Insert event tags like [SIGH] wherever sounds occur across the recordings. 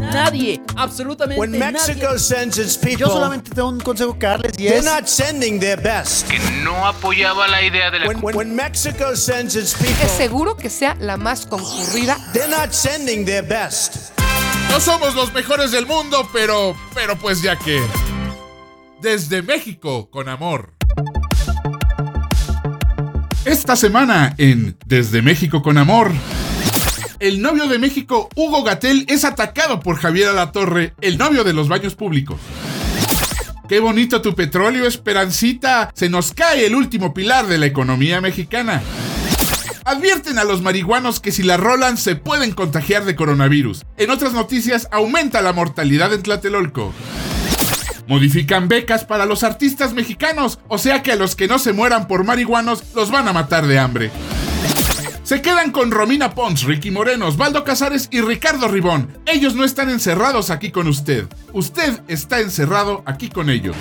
Nadie, absolutamente When Mexico nadie. sends its people, Yo solamente tengo un consejo que darles y they're es not sending their best. que no apoyaba la idea de la When, when, when Mexico sends its people, Es seguro que sea la más concurrida. they're not sending their best. No somos los mejores del mundo, pero, pero pues ya que... Desde México, con amor. Esta semana en Desde México con Amor. El novio de México, Hugo Gatel, es atacado por Javier Alatorre, el novio de los baños públicos. Qué bonito tu petróleo, Esperancita. Se nos cae el último pilar de la economía mexicana. Advierten a los marihuanos que si la rolan se pueden contagiar de coronavirus. En otras noticias, aumenta la mortalidad en Tlatelolco. Modifican becas para los artistas mexicanos, o sea que a los que no se mueran por marihuanos los van a matar de hambre. Se quedan con Romina Pons, Ricky Moreno, Osvaldo Casares y Ricardo Ribón. Ellos no están encerrados aquí con usted. Usted está encerrado aquí con ellos.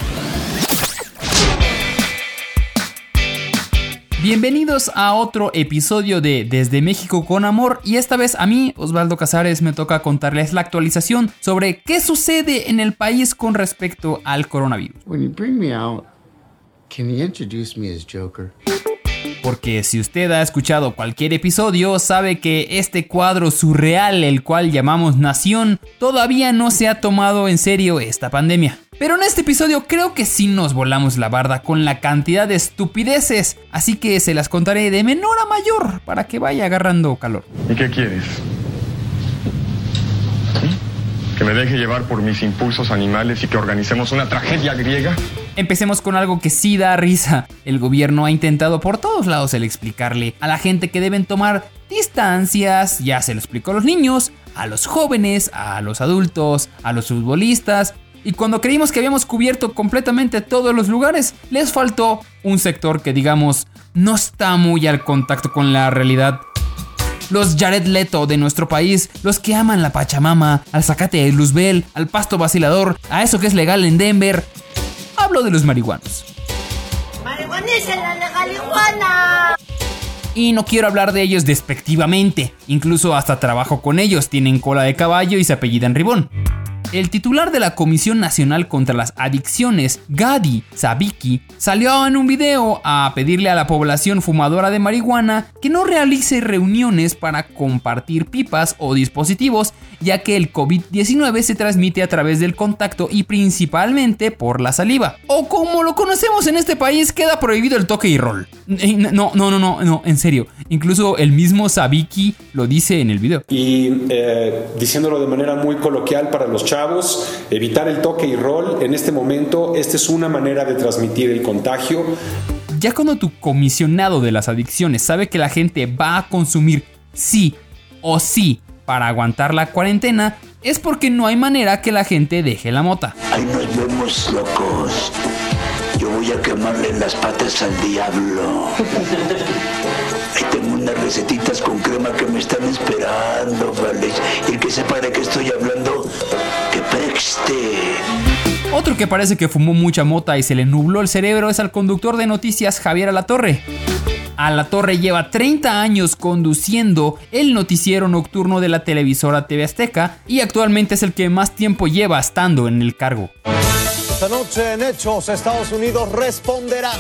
Bienvenidos a otro episodio de Desde México con Amor y esta vez a mí, Osvaldo Casares, me toca contarles la actualización sobre qué sucede en el país con respecto al coronavirus. When you bring me out, can you introduce me as Joker? Porque si usted ha escuchado cualquier episodio, sabe que este cuadro surreal, el cual llamamos Nación, todavía no se ha tomado en serio esta pandemia. Pero en este episodio creo que sí nos volamos la barda con la cantidad de estupideces, así que se las contaré de menor a mayor para que vaya agarrando calor. ¿Y qué quieres? ¿Que me deje llevar por mis impulsos animales y que organicemos una tragedia griega? Empecemos con algo que sí da risa. El gobierno ha intentado por todos lados el explicarle a la gente que deben tomar distancias, ya se lo explicó a los niños, a los jóvenes, a los adultos, a los futbolistas. Y cuando creímos que habíamos cubierto completamente todos los lugares, les faltó un sector que digamos no está muy al contacto con la realidad. Los Jared Leto de nuestro país, los que aman la Pachamama, al zacate de Luzbel, al pasto vacilador, a eso que es legal en Denver. Hablo de los marihuanos. ¡Marihuaniza la legalijuana! Y no quiero hablar de ellos despectivamente, incluso hasta trabajo con ellos, tienen cola de caballo y se apellidan Ribón. El titular de la Comisión Nacional contra las Adicciones, Gadi Sabiki, salió en un video a pedirle a la población fumadora de marihuana que no realice reuniones para compartir pipas o dispositivos, ya que el COVID-19 se transmite a través del contacto y principalmente por la saliva. O como lo conocemos en este país, queda prohibido el toque y rol. No, no, no, no, no, en serio. Incluso el mismo Sabiki lo dice en el video. y eh, diciéndolo de manera muy coloquial para los chavos, evitar el toque y rol. En este momento, esta es una manera de transmitir el contagio. Ya cuando tu comisionado de las adicciones sabe que la gente va a consumir sí o sí para aguantar la cuarentena, es porque no hay manera que la gente deje la mota. Ahí nos vemos locos. Yo voy a quemarle las patas al diablo. Ahí tengo unas recetitas con crema que me están esperando, ¿vale? Y el que sepa de qué estoy hablando, Otro que parece que fumó mucha mota y se le nubló el cerebro es al conductor de noticias Javier Alatorre. Alatorre lleva 30 años conduciendo el noticiero nocturno de la televisora TV Azteca y actualmente es el que más tiempo lleva estando en el cargo. esta noche en Hechos, Estados Unidos responderá.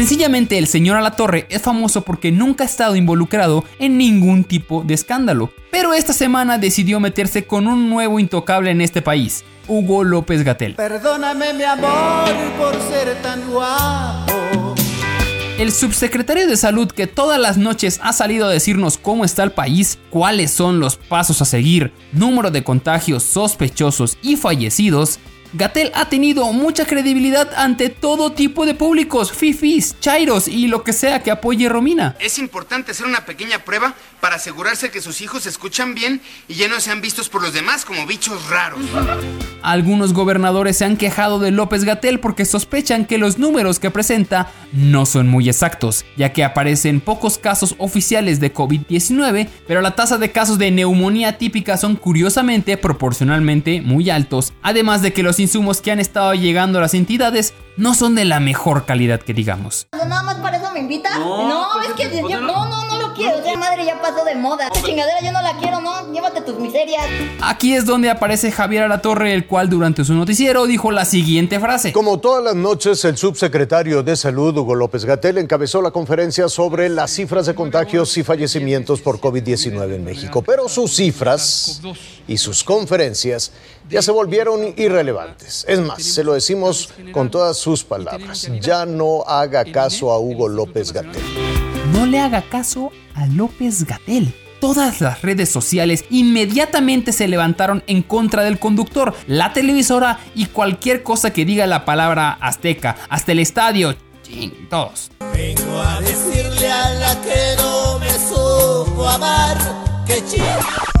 Sencillamente el señor Alatorre es famoso porque nunca ha estado involucrado en ningún tipo de escándalo, pero esta semana decidió meterse con un nuevo intocable en este país, Hugo López Gatel. Perdóname mi amor por ser tan guapo. El subsecretario de Salud que todas las noches ha salido a decirnos cómo está el país, cuáles son los pasos a seguir, número de contagios sospechosos y fallecidos, Gatel ha tenido mucha credibilidad ante todo tipo de públicos, fifis, chairos y lo que sea que apoye Romina. Es importante hacer una pequeña prueba para asegurarse que sus hijos se escuchan bien y ya no sean vistos por los demás como bichos raros. Algunos gobernadores se han quejado de López Gatel porque sospechan que los números que presenta no son muy exactos, ya que aparecen pocos casos oficiales de COVID-19, pero la tasa de casos de neumonía típica son curiosamente proporcionalmente muy altos, además de que los insumos que han estado llegando a las entidades no son de la mejor calidad que digamos. ¿Nada más para eso me invita? No, es que yo, no, no, no quiero. O sea, madre ya pasó de moda. Esta chingadera yo no la quiero, ¿no? Llévate tus miserias. Aquí es donde aparece Javier Alatorre, el cual durante su noticiero dijo la siguiente frase. Como todas las noches, el subsecretario de Salud, Hugo López Gatel, encabezó la conferencia sobre las cifras de contagios y fallecimientos por COVID-19 en México. Pero sus cifras y sus conferencias ya se volvieron irrelevantes. Es más, se lo decimos con todas sus palabras. Ya no haga caso a Hugo López Gatel. No le haga caso a López Gatel. Todas las redes sociales inmediatamente se levantaron en contra del conductor, la televisora y cualquier cosa que diga la palabra azteca, hasta el estadio, ching, todos. Vengo a decirle a la que no me supo amar que ching.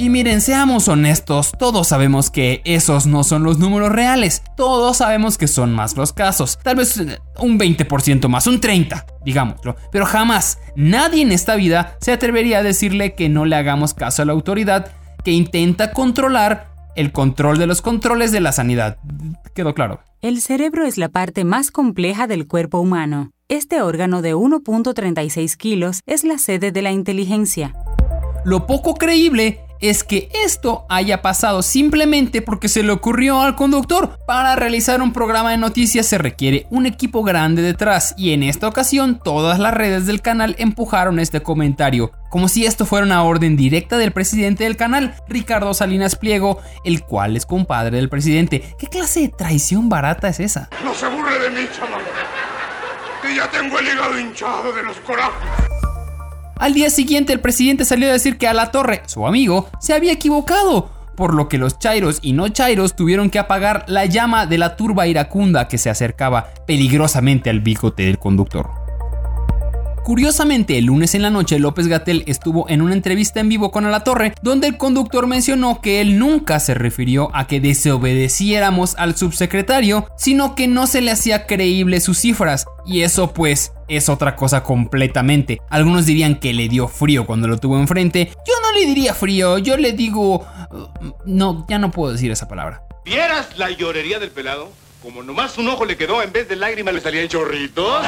Y miren, seamos honestos, todos sabemos que esos no son los números reales. Todos sabemos que son más los casos. Tal vez un 20% más, un 30%, digámoslo. Pero jamás, nadie en esta vida se atrevería a decirle que no le hagamos caso a la autoridad que intenta controlar el control de los controles de la sanidad. ¿Quedó claro? El cerebro es la parte más compleja del cuerpo humano. Este órgano de 1.36 kilos es la sede de la inteligencia. Lo poco creíble es que esto haya pasado simplemente porque se le ocurrió al conductor. Para realizar un programa de noticias se requiere un equipo grande detrás y en esta ocasión todas las redes del canal empujaron este comentario, como si esto fuera una orden directa del presidente del canal, Ricardo Salinas Pliego, el cual es compadre del presidente. ¿Qué clase de traición barata es esa? No se burle de mí, chaval. Que ya tengo el hígado hinchado de los corajes. Al día siguiente el presidente salió a decir que a la torre, su amigo, se había equivocado, por lo que los chairos y no chairos tuvieron que apagar la llama de la turba iracunda que se acercaba peligrosamente al bigote del conductor. Curiosamente, el lunes en la noche López Gatel estuvo en una entrevista en vivo con Alatorre, donde el conductor mencionó que él nunca se refirió a que desobedeciéramos al subsecretario, sino que no se le hacía creíble sus cifras, y eso pues es otra cosa completamente. Algunos dirían que le dio frío cuando lo tuvo enfrente. Yo no le diría frío, yo le digo... No, ya no puedo decir esa palabra. ¿Vieras la llorería del pelado? Como nomás un ojo le quedó, en vez de lágrimas le salían chorritos.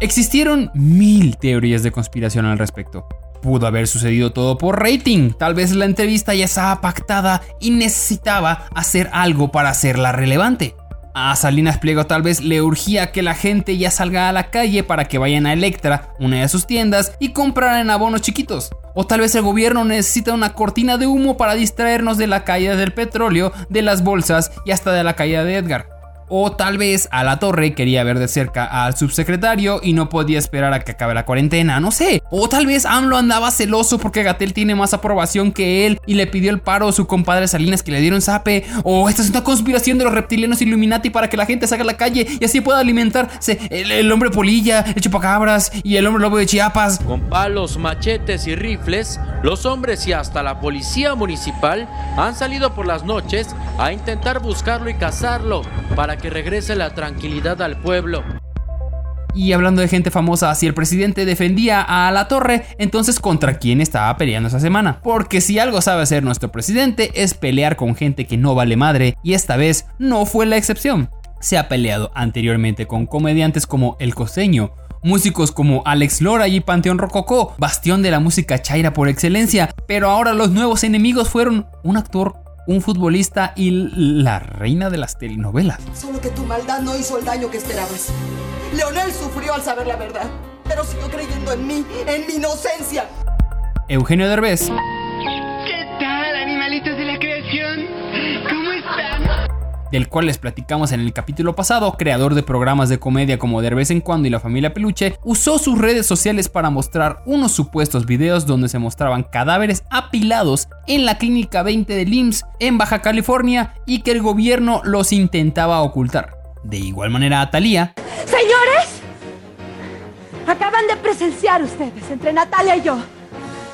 Existieron mil teorías de conspiración al respecto. Pudo haber sucedido todo por rating. Tal vez la entrevista ya estaba pactada y necesitaba hacer algo para hacerla relevante. A Salinas Pliego tal vez le urgía que la gente ya salga a la calle para que vayan a Electra, una de sus tiendas, y compraran abonos chiquitos. O tal vez el gobierno necesita una cortina de humo para distraernos de la caída del petróleo, de las bolsas y hasta de la caída de Edgar. O tal vez a la torre quería ver de cerca al subsecretario y no podía esperar a que acabe la cuarentena, no sé. O tal vez AMLO andaba celoso porque Gatel tiene más aprobación que él y le pidió el paro a su compadre Salinas que le dieron zape. O esta es una conspiración de los reptilianos Illuminati para que la gente salga a la calle y así pueda alimentarse el, el hombre polilla, el chupacabras y el hombre lobo de Chiapas. Con palos, machetes y rifles, los hombres y hasta la policía municipal han salido por las noches a intentar buscarlo y cazarlo para que regrese la tranquilidad al pueblo. Y hablando de gente famosa, si el presidente defendía a la torre, entonces contra quién estaba peleando esa semana. Porque si algo sabe hacer nuestro presidente es pelear con gente que no vale madre, y esta vez no fue la excepción. Se ha peleado anteriormente con comediantes como El Costeño, músicos como Alex Lora y Panteón Rococó, bastión de la música chaira por excelencia, pero ahora los nuevos enemigos fueron un actor un futbolista y la reina de las telenovelas. Solo que tu maldad no hizo el daño que esperabas. Leonel sufrió al saber la verdad, pero siguió creyendo en mí, en mi inocencia. Eugenio Derbez. ¿Qué tal, animalitos de la creación? ¿Cómo están? Del cual les platicamos en el capítulo pasado, creador de programas de comedia como De vez en cuando y La familia Peluche, usó sus redes sociales para mostrar unos supuestos videos donde se mostraban cadáveres apilados en la clínica 20 de LIMS en Baja California y que el gobierno los intentaba ocultar. De igual manera a Thalía, Señores, acaban de presenciar ustedes entre Natalia y yo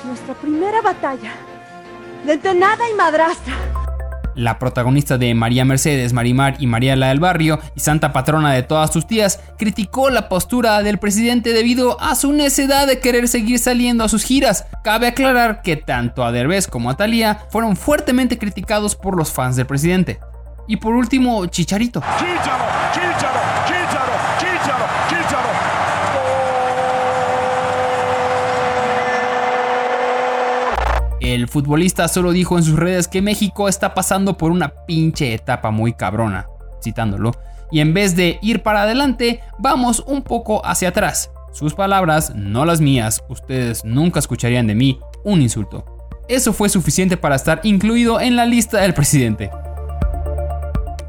nuestra primera batalla de entenada y madrastra. La protagonista de María Mercedes, Marimar y María la del Barrio y santa patrona de todas sus tías, criticó la postura del presidente debido a su necedad de querer seguir saliendo a sus giras. Cabe aclarar que tanto a Derbez como a Thalía fueron fuertemente criticados por los fans del presidente. Y por último, Chicharito. Chícharo, chícharo, El futbolista solo dijo en sus redes que México está pasando por una pinche etapa muy cabrona, citándolo, y en vez de ir para adelante, vamos un poco hacia atrás. Sus palabras, no las mías, ustedes nunca escucharían de mí un insulto. Eso fue suficiente para estar incluido en la lista del presidente.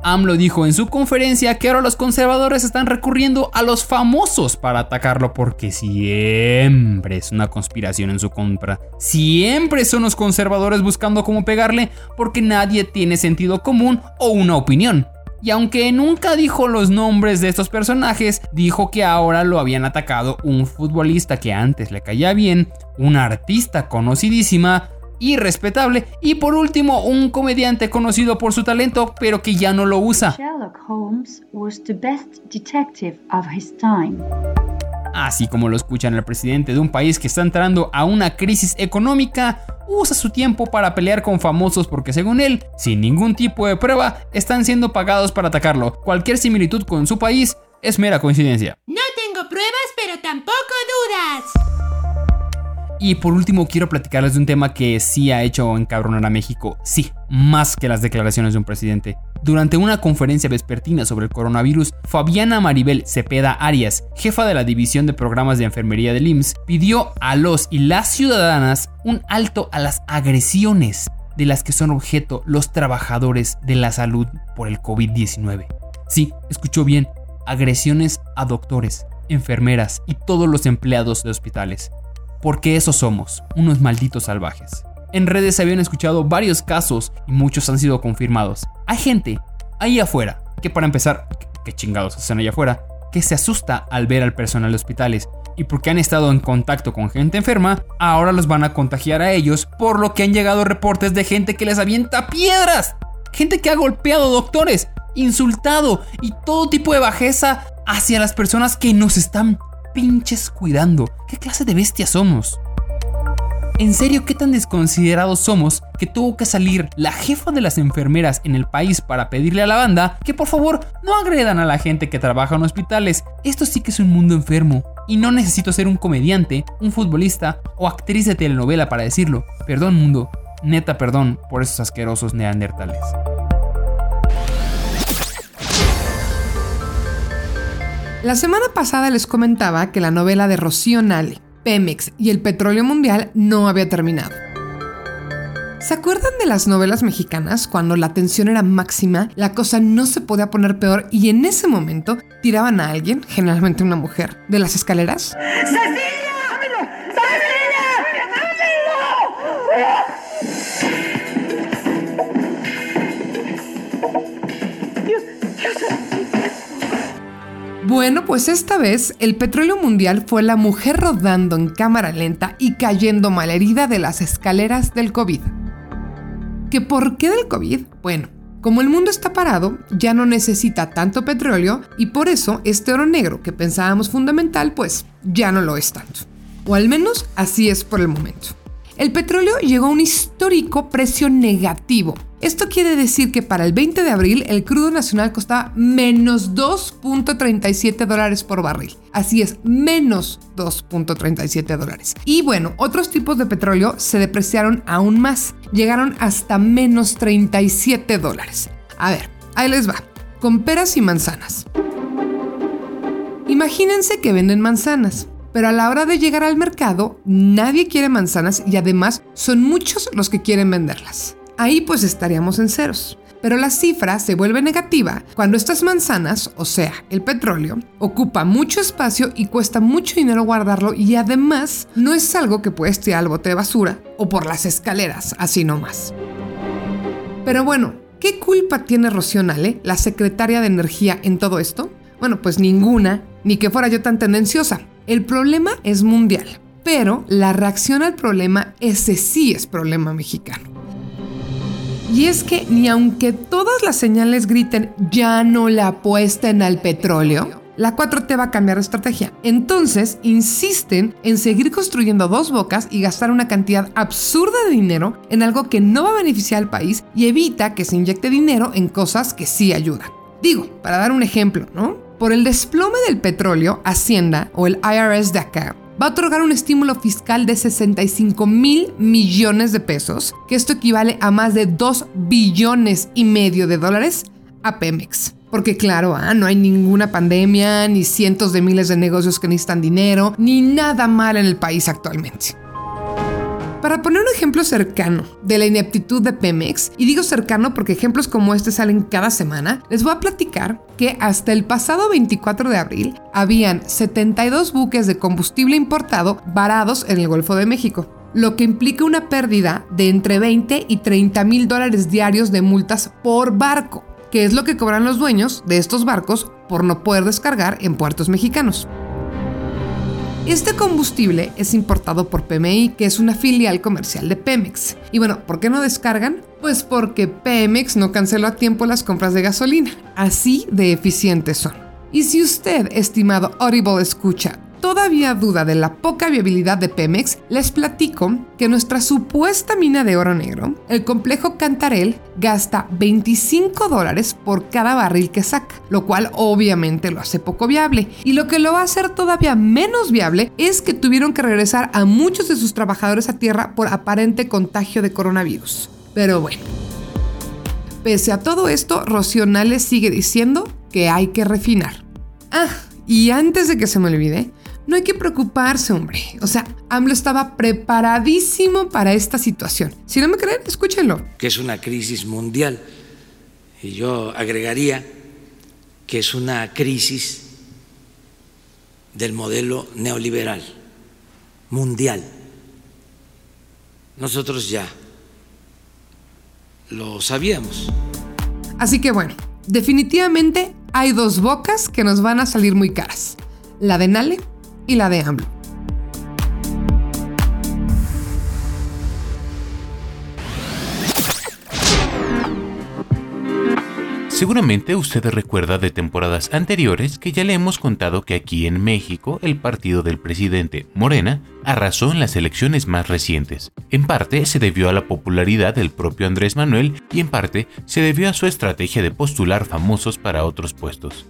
AMLO dijo en su conferencia que ahora los conservadores están recurriendo a los famosos para atacarlo porque siempre es una conspiración en su contra. Siempre son los conservadores buscando cómo pegarle porque nadie tiene sentido común o una opinión. Y aunque nunca dijo los nombres de estos personajes, dijo que ahora lo habían atacado un futbolista que antes le caía bien, una artista conocidísima, y respetable y por último un comediante conocido por su talento pero que ya no lo usa. Sherlock Holmes was the best detective of his time. Así como lo escuchan el presidente de un país que está entrando a una crisis económica, usa su tiempo para pelear con famosos porque según él, sin ningún tipo de prueba, están siendo pagados para atacarlo. Cualquier similitud con su país es mera coincidencia. No tengo pruebas, pero tampoco dudas. Y por último quiero platicarles de un tema que sí ha hecho encabronar a México, sí, más que las declaraciones de un presidente. Durante una conferencia vespertina sobre el coronavirus, Fabiana Maribel Cepeda Arias, jefa de la División de Programas de Enfermería del IMSS, pidió a los y las ciudadanas un alto a las agresiones de las que son objeto los trabajadores de la salud por el COVID-19. Sí, escuchó bien, agresiones a doctores, enfermeras y todos los empleados de hospitales porque eso somos, unos malditos salvajes. En redes se habían escuchado varios casos y muchos han sido confirmados. Hay gente ahí afuera que para empezar, que chingados hacen allá afuera, que se asusta al ver al personal de hospitales y porque han estado en contacto con gente enferma, ahora los van a contagiar a ellos, por lo que han llegado reportes de gente que les avienta piedras, gente que ha golpeado doctores, insultado y todo tipo de bajeza hacia las personas que nos están pinches cuidando? ¿Qué clase de bestias somos? ¿En serio qué tan desconsiderados somos que tuvo que salir la jefa de las enfermeras en el país para pedirle a la banda que por favor no agredan a la gente que trabaja en hospitales? Esto sí que es un mundo enfermo. Y no necesito ser un comediante, un futbolista o actriz de telenovela para decirlo. Perdón mundo, neta perdón por esos asquerosos neandertales. La semana pasada les comentaba que la novela de Rocío Nale, Pemex y el petróleo mundial no había terminado. ¿Se acuerdan de las novelas mexicanas cuando la tensión era máxima, la cosa no se podía poner peor y en ese momento tiraban a alguien, generalmente una mujer, de las escaleras? Bueno, pues esta vez el petróleo mundial fue la mujer rodando en cámara lenta y cayendo malherida de las escaleras del COVID. ¿Que por qué del COVID? Bueno, como el mundo está parado, ya no necesita tanto petróleo y por eso este oro negro que pensábamos fundamental, pues ya no lo es tanto. O al menos así es por el momento. El petróleo llegó a un histórico precio negativo. Esto quiere decir que para el 20 de abril el crudo nacional costaba menos 2.37 dólares por barril. Así es, menos 2.37 dólares. Y bueno, otros tipos de petróleo se depreciaron aún más. Llegaron hasta menos 37 dólares. A ver, ahí les va. Con peras y manzanas. Imagínense que venden manzanas pero a la hora de llegar al mercado nadie quiere manzanas y además son muchos los que quieren venderlas. Ahí pues estaríamos en ceros. Pero la cifra se vuelve negativa cuando estas manzanas, o sea, el petróleo, ocupa mucho espacio y cuesta mucho dinero guardarlo y además no es algo que puedes tirar al bote de basura o por las escaleras, así nomás. Pero bueno, ¿qué culpa tiene Rocío la secretaria de Energía, en todo esto? Bueno, pues ninguna, ni que fuera yo tan tendenciosa. El problema es mundial, pero la reacción al problema, ese sí es problema mexicano. Y es que ni aunque todas las señales griten ya no le apuesten al petróleo, la 4T va a cambiar de estrategia. Entonces, insisten en seguir construyendo dos bocas y gastar una cantidad absurda de dinero en algo que no va a beneficiar al país y evita que se inyecte dinero en cosas que sí ayudan. Digo, para dar un ejemplo, ¿no? Por el desplome del petróleo, Hacienda o el IRS de acá va a otorgar un estímulo fiscal de 65 mil millones de pesos, que esto equivale a más de 2 billones y medio de dólares a Pemex. Porque claro, ah, no hay ninguna pandemia, ni cientos de miles de negocios que necesitan dinero, ni nada mal en el país actualmente. Para poner un ejemplo cercano de la ineptitud de Pemex, y digo cercano porque ejemplos como este salen cada semana, les voy a platicar que hasta el pasado 24 de abril habían 72 buques de combustible importado varados en el Golfo de México lo que implica una pérdida de entre 20 y 30 mil dólares diarios de multas por barco, que es lo que cobran los dueños de estos barcos por no poder descargar en puertos mexicanos. Este combustible es importado por PMI, que es una filial comercial de Pemex. Y bueno, ¿por qué no descargan? Pues porque Pemex no canceló a tiempo las compras de gasolina. Así de eficientes son. Y si usted, estimado Audible escucha, todavía duda de la poca viabilidad de Pemex, les platico que nuestra supuesta mina de oro negro, el complejo Cantarel, gasta 25 dólares por cada barril que saca, lo cual obviamente lo hace poco viable. Y lo que lo va a hacer todavía menos viable es que tuvieron que regresar a muchos de sus trabajadores a tierra por aparente contagio de coronavirus. Pero bueno. Pese a todo esto, Rocío Nales sigue diciendo que hay que refinar. Ah, y antes de que se me olvide, no hay que preocuparse, hombre. O sea, AMLO estaba preparadísimo para esta situación. Si no me creen, escúchenlo. Que es una crisis mundial. Y yo agregaría que es una crisis del modelo neoliberal mundial. Nosotros ya lo sabíamos. Así que bueno, definitivamente hay dos bocas que nos van a salir muy caras. La de Nale y la de AMLO. Seguramente usted recuerda de temporadas anteriores que ya le hemos contado que aquí en México el partido del presidente Morena arrasó en las elecciones más recientes. En parte se debió a la popularidad del propio Andrés Manuel y en parte se debió a su estrategia de postular famosos para otros puestos.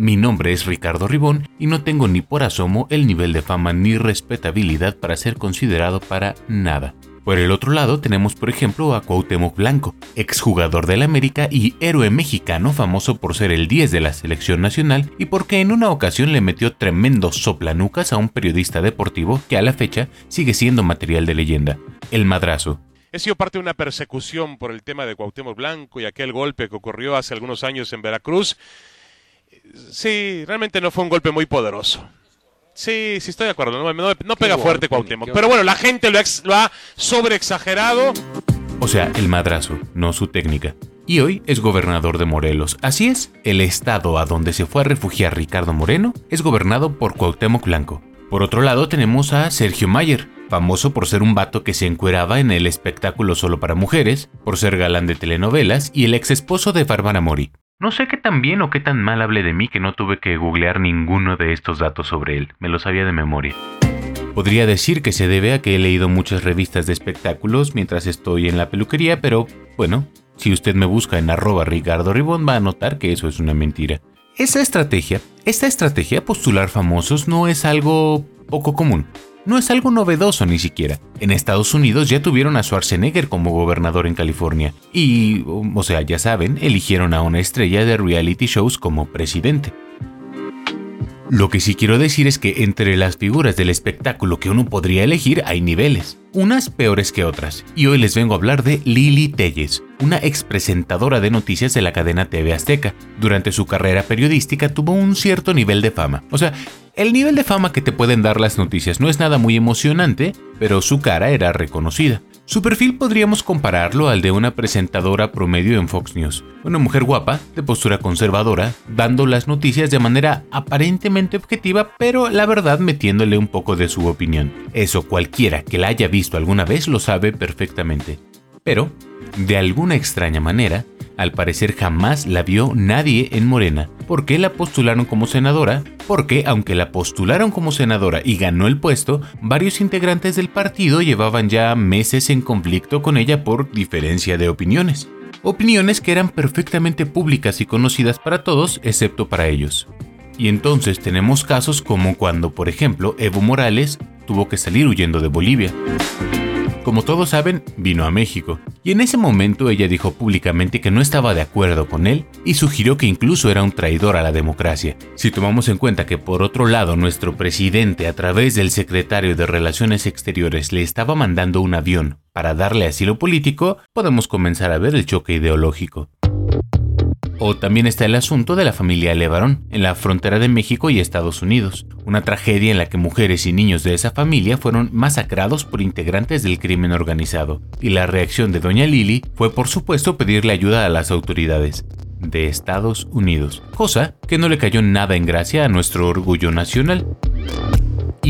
Mi nombre es Ricardo Ribón y no tengo ni por asomo el nivel de fama ni respetabilidad para ser considerado para nada. Por el otro lado tenemos por ejemplo a Cuauhtémoc Blanco, exjugador del América y héroe mexicano famoso por ser el 10 de la selección nacional y porque en una ocasión le metió tremendo soplanucas a un periodista deportivo que a la fecha sigue siendo material de leyenda, el madrazo. He sido parte de una persecución por el tema de Cuauhtémoc Blanco y aquel golpe que ocurrió hace algunos años en Veracruz sí, realmente no fue un golpe muy poderoso. Sí, sí estoy de acuerdo, no, pega fuerte Cuauhtémoc. Pero bueno, la gente lo, lo ha sobreexagerado. O sea, el madrazo, no su técnica. Y hoy es gobernador de Morelos. Así es, el estado a donde se fue a refugiar Ricardo Moreno es gobernado por Cuauhtémoc Blanco. Por otro lado tenemos a Sergio Mayer, famoso por ser un vato que se encueraba en el espectáculo solo para mujeres, por ser galán de telenovelas y el ex esposo de Bárbara Mori. No sé qué tan bien o qué tan mal hable de mí que no tuve que googlear ninguno de estos datos sobre él, me lo sabía de memoria. Podría decir que se debe a que he leído muchas revistas de espectáculos mientras estoy en la peluquería, pero bueno, si usted me busca en arroba Ricardo Ribón va a notar que eso es una mentira. Esa estrategia, esta estrategia postular famosos no es algo poco común no es algo novedoso ni siquiera. En Estados Unidos ya tuvieron a Schwarzenegger como gobernador en California y, o sea, ya saben, eligieron a una estrella de reality shows como presidente. Lo que sí quiero decir es que entre las figuras del espectáculo que uno podría elegir hay niveles, unas peores que otras, y hoy les vengo a hablar de Lili Telles, una expresentadora de noticias de la cadena TV Azteca. Durante su carrera periodística tuvo un cierto nivel de fama, o sea, el nivel de fama que te pueden dar las noticias no es nada muy emocionante, pero su cara era reconocida. Su perfil podríamos compararlo al de una presentadora promedio en Fox News, una mujer guapa, de postura conservadora, dando las noticias de manera aparentemente objetiva, pero la verdad metiéndole un poco de su opinión. Eso cualquiera que la haya visto alguna vez lo sabe perfectamente. Pero, de alguna extraña manera, al parecer jamás la vio nadie en Morena. ¿Por qué la postularon como senadora? Porque aunque la postularon como senadora y ganó el puesto, varios integrantes del partido llevaban ya meses en conflicto con ella por diferencia de opiniones. Opiniones que eran perfectamente públicas y conocidas para todos, excepto para ellos. Y entonces tenemos casos como cuando, por ejemplo, Evo Morales tuvo que salir huyendo de Bolivia. Como todos saben, vino a México, y en ese momento ella dijo públicamente que no estaba de acuerdo con él y sugirió que incluso era un traidor a la democracia. Si tomamos en cuenta que por otro lado nuestro presidente a través del secretario de Relaciones Exteriores le estaba mandando un avión para darle asilo político, podemos comenzar a ver el choque ideológico. O también está el asunto de la familia Levarón, en la frontera de México y Estados Unidos, una tragedia en la que mujeres y niños de esa familia fueron masacrados por integrantes del crimen organizado, y la reacción de doña Lili fue por supuesto pedirle ayuda a las autoridades de Estados Unidos, cosa que no le cayó nada en gracia a nuestro orgullo nacional.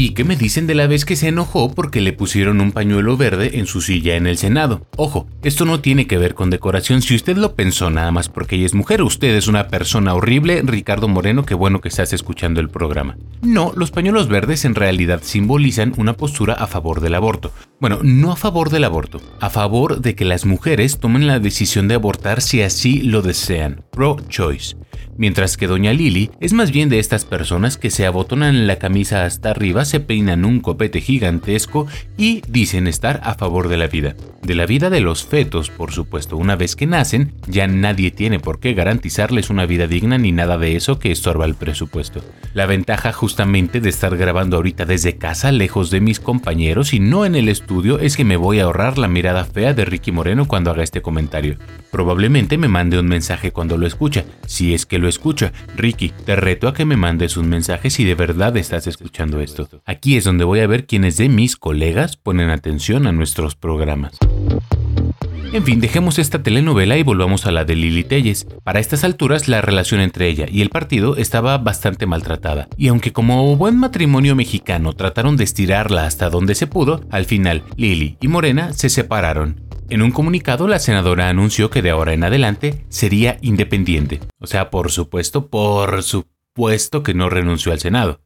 ¿Y qué me dicen de la vez que se enojó porque le pusieron un pañuelo verde en su silla en el Senado? Ojo, esto no tiene que ver con decoración. Si usted lo pensó nada más porque ella es mujer, usted es una persona horrible. Ricardo Moreno, qué bueno que estás escuchando el programa. No, los pañuelos verdes en realidad simbolizan una postura a favor del aborto. Bueno, no a favor del aborto, a favor de que las mujeres tomen la decisión de abortar si así lo desean. Pro-choice mientras que doña Lili es más bien de estas personas que se abotonan la camisa hasta arriba, se peinan un copete gigantesco y dicen estar a favor de la vida. De la vida de los fetos, por supuesto, una vez que nacen, ya nadie tiene por qué garantizarles una vida digna ni nada de eso que estorba el presupuesto. La ventaja justamente de estar grabando ahorita desde casa, lejos de mis compañeros y no en el estudio, es que me voy a ahorrar la mirada fea de Ricky Moreno cuando haga este comentario. Probablemente me mande un mensaje cuando lo escucha, si es que lo escucha. Ricky, te reto a que me mandes un mensaje si de verdad estás escuchando esto. Aquí es donde voy a ver quiénes de mis colegas ponen atención a nuestros programas. En fin, dejemos esta telenovela y volvamos a la de Lili Telles. Para estas alturas, la relación entre ella y el partido estaba bastante maltratada, y aunque como buen matrimonio mexicano trataron de estirarla hasta donde se pudo, al final Lili y Morena se separaron. En un comunicado, la senadora anunció que de ahora en adelante sería independiente. O sea, por supuesto, por supuesto que no renunció al Senado.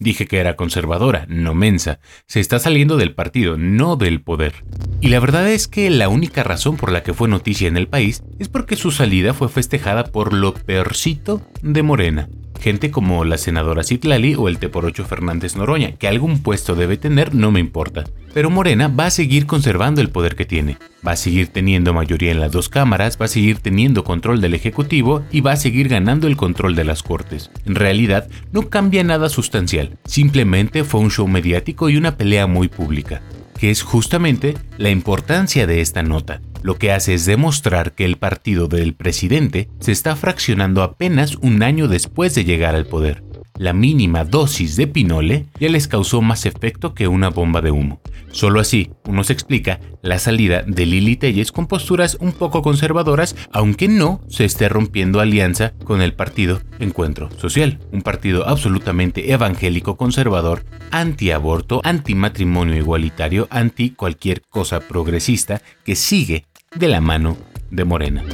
Dije que era conservadora, no mensa. Se está saliendo del partido, no del poder. Y la verdad es que la única razón por la que fue noticia en el país es porque su salida fue festejada por lo peorcito de Morena gente como la senadora Citlali o el Teporocho Fernández Noroña, que algún puesto debe tener no me importa. Pero Morena va a seguir conservando el poder que tiene, va a seguir teniendo mayoría en las dos cámaras, va a seguir teniendo control del Ejecutivo y va a seguir ganando el control de las Cortes. En realidad, no cambia nada sustancial, simplemente fue un show mediático y una pelea muy pública que es justamente la importancia de esta nota. Lo que hace es demostrar que el partido del presidente se está fraccionando apenas un año después de llegar al poder la mínima dosis de pinole ya les causó más efecto que una bomba de humo. Solo así uno se explica la salida de Lili Telles con posturas un poco conservadoras, aunque no se esté rompiendo alianza con el partido Encuentro Social, un partido absolutamente evangélico conservador, anti-aborto, anti-matrimonio igualitario, anti cualquier cosa progresista que sigue de la mano de Morena.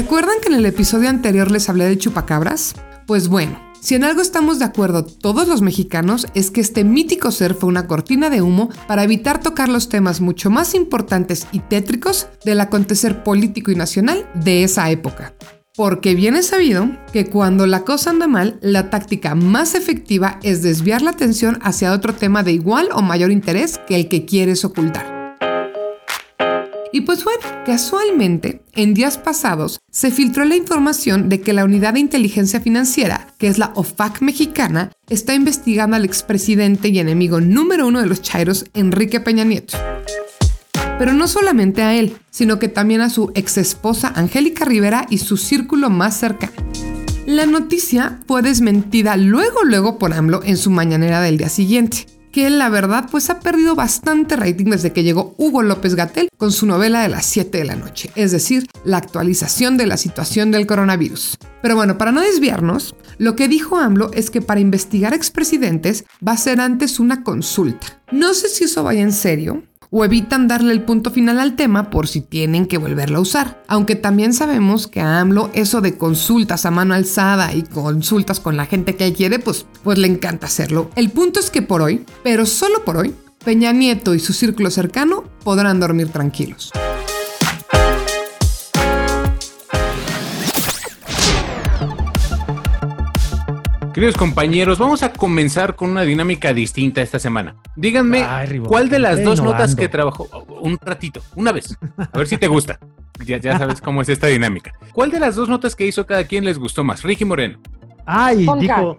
¿Recuerdan que en el episodio anterior les hablé de chupacabras? Pues bueno, si en algo estamos de acuerdo todos los mexicanos es que este mítico ser fue una cortina de humo para evitar tocar los temas mucho más importantes y tétricos del acontecer político y nacional de esa época. Porque bien es sabido que cuando la cosa anda mal, la táctica más efectiva es desviar la atención hacia otro tema de igual o mayor interés que el que quieres ocultar. Y pues bueno, casualmente, en días pasados se filtró la información de que la Unidad de Inteligencia Financiera, que es la OFAC mexicana, está investigando al expresidente y enemigo número uno de los Chairos, Enrique Peña Nieto. Pero no solamente a él, sino que también a su ex esposa Angélica Rivera y su círculo más cercano. La noticia fue desmentida luego luego por AMLO en su mañanera del día siguiente, que la verdad pues ha perdido bastante rating desde que llegó Hugo López Gatel con su novela de las 7 de la noche, es decir, la actualización de la situación del coronavirus. Pero bueno, para no desviarnos, lo que dijo AMLO es que para investigar expresidentes va a ser antes una consulta. No sé si eso vaya en serio, o evitan darle el punto final al tema por si tienen que volverlo a usar. Aunque también sabemos que a AMLO eso de consultas a mano alzada y consultas con la gente que quiere, pues, pues le encanta hacerlo. El punto es que por hoy, pero solo por hoy, Peña Nieto y su círculo cercano podrán dormir tranquilos. Queridos compañeros, vamos a comenzar con una dinámica distinta esta semana. Díganme, ¿cuál de las dos notas que trabajó? Un ratito, una vez. A ver si te gusta. Ya, ya sabes cómo es esta dinámica. ¿Cuál de las dos notas que hizo cada quien les gustó más? Ricky Moreno. Ay, dijo.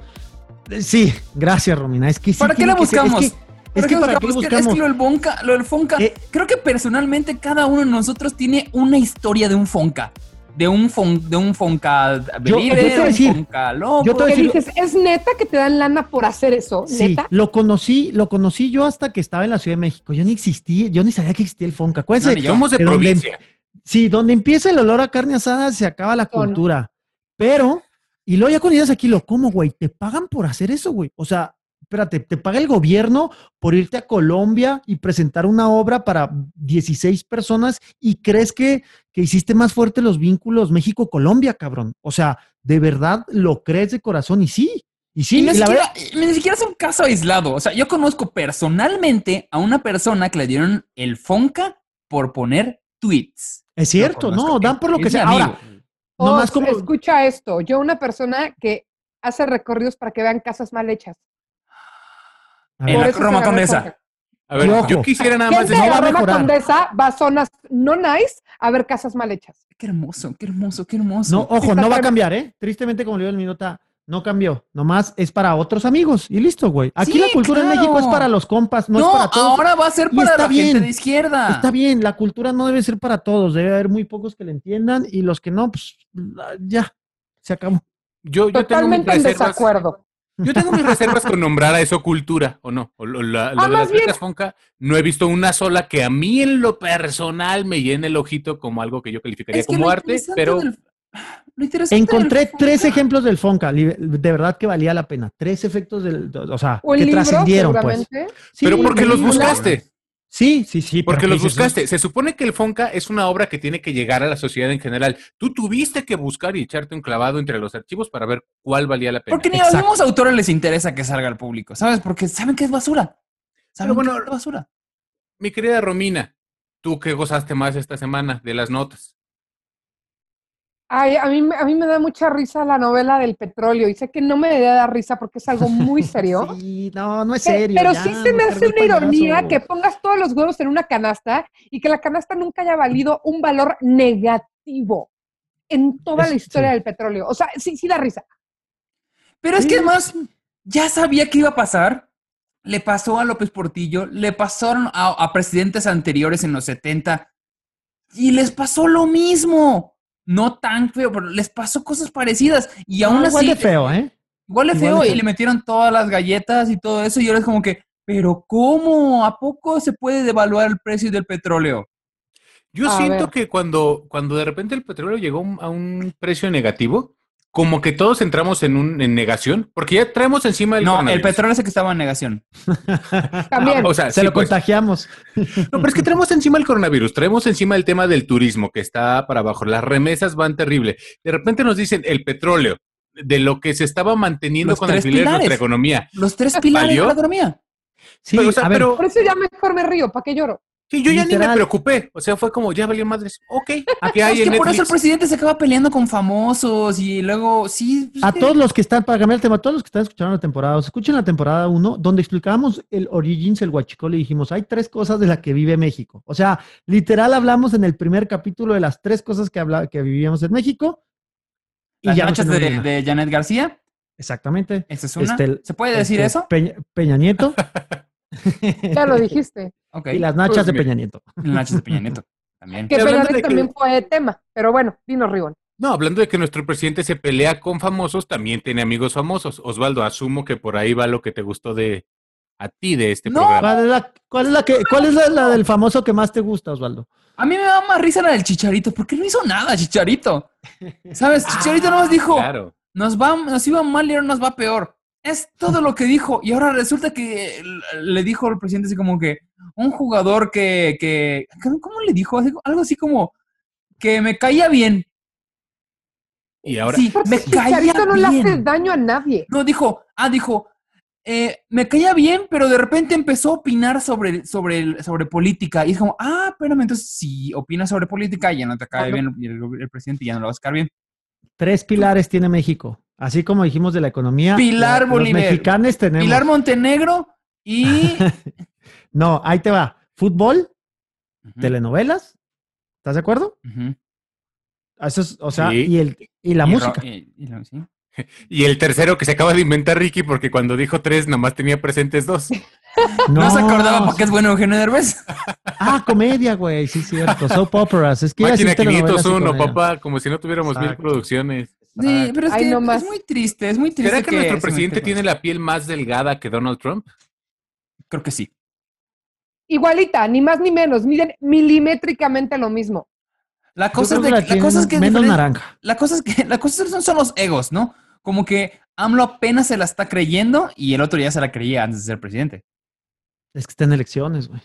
Sí, gracias, Romina. Es que sí ¿Para qué la buscamos? Es que, es que para qué buscamos? buscamos. Es que lo del Fonca, lo del Fonca, creo que personalmente cada uno de nosotros tiene una historia de un Fonca. De un, fon, de un Fonca Yo- yo te voy a decir, Fonca loco. yo te voy a ¿Qué decir- dices? ¿Es neta que te dan lana por hacer eso? Sí, ¿Neta? lo conocí, lo conocí yo hasta que estaba en la Ciudad de México. Yo ni existí, yo ni sabía que existía el Fonca. No, ni yo. Somos de donde- provincia. sí, donde empieza el olor a carne asada se acaba la cultura. Pero, y luego ya cuando llegas aquí, lo como, güey, te pagan por hacer eso, güey. O sea, espérate, te paga el gobierno por irte a Colombia y presentar una obra para 16 personas y crees que, que hiciste más fuerte los vínculos México-Colombia, cabrón. O sea, de verdad lo crees de corazón y sí. Y sí, y ni, y siquiera, verdad- ni siquiera es un caso aislado. O sea, yo conozco personalmente a una persona que le dieron el Fonca por poner tweets. Es cierto, no, dan por lo que sea. amigo. Ahora, nomás Oz, como- Escucha esto. Yo, una persona que hace recorridos para que vean casas mal hechas. En la Roma Condesa. A ver, ojo, yo quisiera nada más decir. de va a Roma mejorar. Condesa va a zonas no nice a ver casas mal hechas. Qué hermoso, qué hermoso, qué hermoso. No, ojo, no va a cambiar, ¿eh? Tristemente, como le digo el minuta, no cambió. Nomás es para otros amigos y listo, güey. Aquí Sí, la cultura en. México es para los compas, no, es para todos. ahora va a ser para está la gente de izquierda. Está bien, la cultura no debe ser para todos, debe haber muy pocos que le entiendan y los que no, pues ya, se acabó. Yo, yo tengo Totalmente en desacuerdo. Yo tengo mis reservas con nombrar a eso cultura, ¿o no? O lo, la- lo Ah, de las bien- becas Fonca, no he visto una sola que a mí en lo personal me llene el ojito como algo que yo calificaría Es que como arte, pero del- Encontré tres ejemplos del Fonca, de verdad que valía la pena. Tres efectos del, o sea, O que trascendieron, pues. Sí, pero porque los libro. buscaste. Sí, sí, sí. Porque los buscaste. Se supone que el Fonca es una obra que tiene que llegar a la sociedad en general. Tú tuviste que buscar y echarte un clavado entre los archivos para ver cuál valía la pena. Porque ni a los mismos autores les interesa que salga al público, ¿sabes? Porque saben que es basura. Saben Pero bueno, que es basura. Mi querida Romina, ¿tú qué gozaste más esta semana de las notas? Ay, a mí, me- a mí me da mucha risa la novela del petróleo y sé que no me debe dar risa porque es algo muy serio. [LAUGHS] Sí, no, no es Pe- serio. Pero ya, sí se me hace una ironía que pongas todos los huevos en una canasta y que la canasta nunca haya valido un valor negativo en toda Es- la historia sí. del petróleo. O sea, sí, sí da risa. Pero es que además ya sabía que iba a pasar. Le pasó a López Portillo, le pasaron a, a presidentes anteriores en los 70 y les pasó lo mismo. No tan feo, pero les pasó cosas parecidas. Y aún No, así. igual de feo, ¿eh? Igual de Igual feo y le metieron todas las galletas y todo eso. Y ahora es como que, ¿pero cómo? ¿A poco se puede devaluar el precio del petróleo? Yo A siento ver. que cuando, cuando de repente el petróleo llegó a un- a un precio negativo, como que todos entramos en, un, en negación, porque ya traemos encima el No, el petróleo es el que estaba en negación. [LAUGHS] También. Ah, o sea, Se sí, lo pues. contagiamos. No, pero es que traemos encima el coronavirus, traemos encima el tema del turismo que está para abajo, las remesas van terrible. De repente nos dicen el petróleo, de lo que se estaba manteniendo Los con tres alfiler nuestra pilares. economía. Los tres pilares ¿Valió? de la economía. Sí, Pero, o sea, a ver, pero- Por eso ya mejor me río, ¿para qué lloro? Sí, yo ya ni me preocupé. O sea, fue como, ya valió madres. Ok, [LAUGHS] aquí Es hay que en por eso el Netflix. presidente se acaba peleando con famosos y luego, sí. pues, A que- todos los que están, para cambiar el tema, a todos los que están escuchando la temporada, os escuchen la temporada 1, donde explicábamos el Origins, el Huachicol, y dijimos, hay tres cosas de las que vive México. O sea, literal hablamos en el primer capítulo de las tres cosas que, habla, que vivíamos en México. Y Las ya no nachas se nos de, de Janet García. Exactamente. Esa es una. Este, ¿Se puede decir este, eso? Peña, Peña Nieto [LAUGHS] [LAUGHS] Ya lo dijiste. Y las nachas Pues de Peña Nieto. Las nachas de Peña Nieto. [LAUGHS] También. Que Peña de Nieto que- también fue tema. Pero bueno, dinos, Ribón. No, hablando de que nuestro presidente se pelea con famosos, también tiene amigos famosos. Osvaldo, asumo que por ahí va lo que te gustó de a ti de este programa. ¿Cuál es la, cuál es la, que, cuál es la, la del famoso que más te gusta, Osvaldo? A mí me da más risa la del Chicharito, porque no hizo nada, Chicharito. ¿Sabes? [LAUGHS] Chicharito nomás dijo, Claro. nos va, nos iba mal y ahora nos va peor. Es todo lo que dijo. Y ahora resulta que le dijo al presidente así como que un jugador que, que ¿cómo le dijo? Algo así como que me caía bien. Y ahora, Sí, me caía Chicharito no le hace bien. daño a nadie. No, dijo, ah, dijo, eh, me caía bien, pero de repente empezó a opinar sobre, sobre, el- sobre política. Y es como, ah, espérame, entonces si opinas sobre política, ya no te cae bien y el, el presidente ya no lo va a sacar bien. Tres pilares tiene México. Así como dijimos de la economía. Pilar los Bolívar. mexicanos tenemos. Pilar Montenegro y [LAUGHS] No, ahí te va. Fútbol, telenovelas. ¿Estás de acuerdo? Ujú. Eso es, o sea, Sí. y, el, y la Y música. y- y lo- sí. [LAUGHS] y el tercero que se acaba de inventar Ricky, porque cuando dijo tres, nomás tenía presentes dos. [LAUGHS] No, se acordaba porque es bueno Eugenio Derbez. Ah, comedia, güey. Sí, cierto. Soap operas. Es que Máquina es telenovelas y 501, comedia. papá, como si no tuviéramos mil Exacto. producciones. Sí, pero es Ay, que no más. es muy triste, es muy triste. ¿Será que, nuestro presidente tiene la piel más delgada que Donald Trump? Creo que sí. Igualita, ni más ni menos. Miden milimétricamente lo mismo. La cosa es de que que, la la cosa es tiene que menos naranja. La cosa es que la cosa son, son los egos, ¿no? Como que AMLO apenas se la está creyendo y el otro ya se la creía antes de ser presidente. Es que está en elecciones, güey.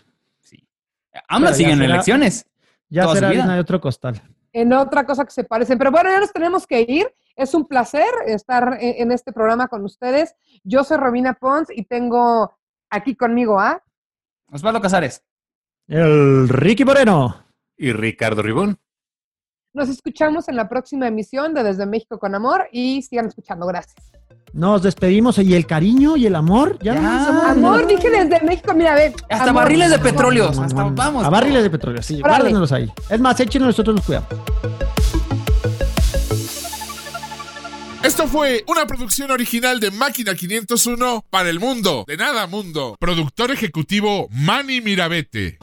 AMLO Pero sigue ya en elecciones. Ya toda será vida. harina de otro costal. En otra cosa que se parecen. Pero bueno, ya nos tenemos que ir. Es un placer estar en, en este programa con ustedes. Yo soy Robina Pons y tengo aquí conmigo a. Osvaldo Casares. El Ricky Moreno. Y Ricardo Ribón. Nos escuchamos en la próxima emisión de Desde México con Amor y sigan escuchando. Gracias. Nos despedimos y el cariño y el amor. Ya, no más amor. Amor, dije desde México, mira, ve. Hasta amor, barriles de. Hasta vamos. A barriles de petróleo, sí. Guárdenos ahí. Es más, échenos nosotros los cuidamos. Esto fue una producción original de Máquina 501 para el mundo. De nada mundo. Productor ejecutivo Manny Mirabete.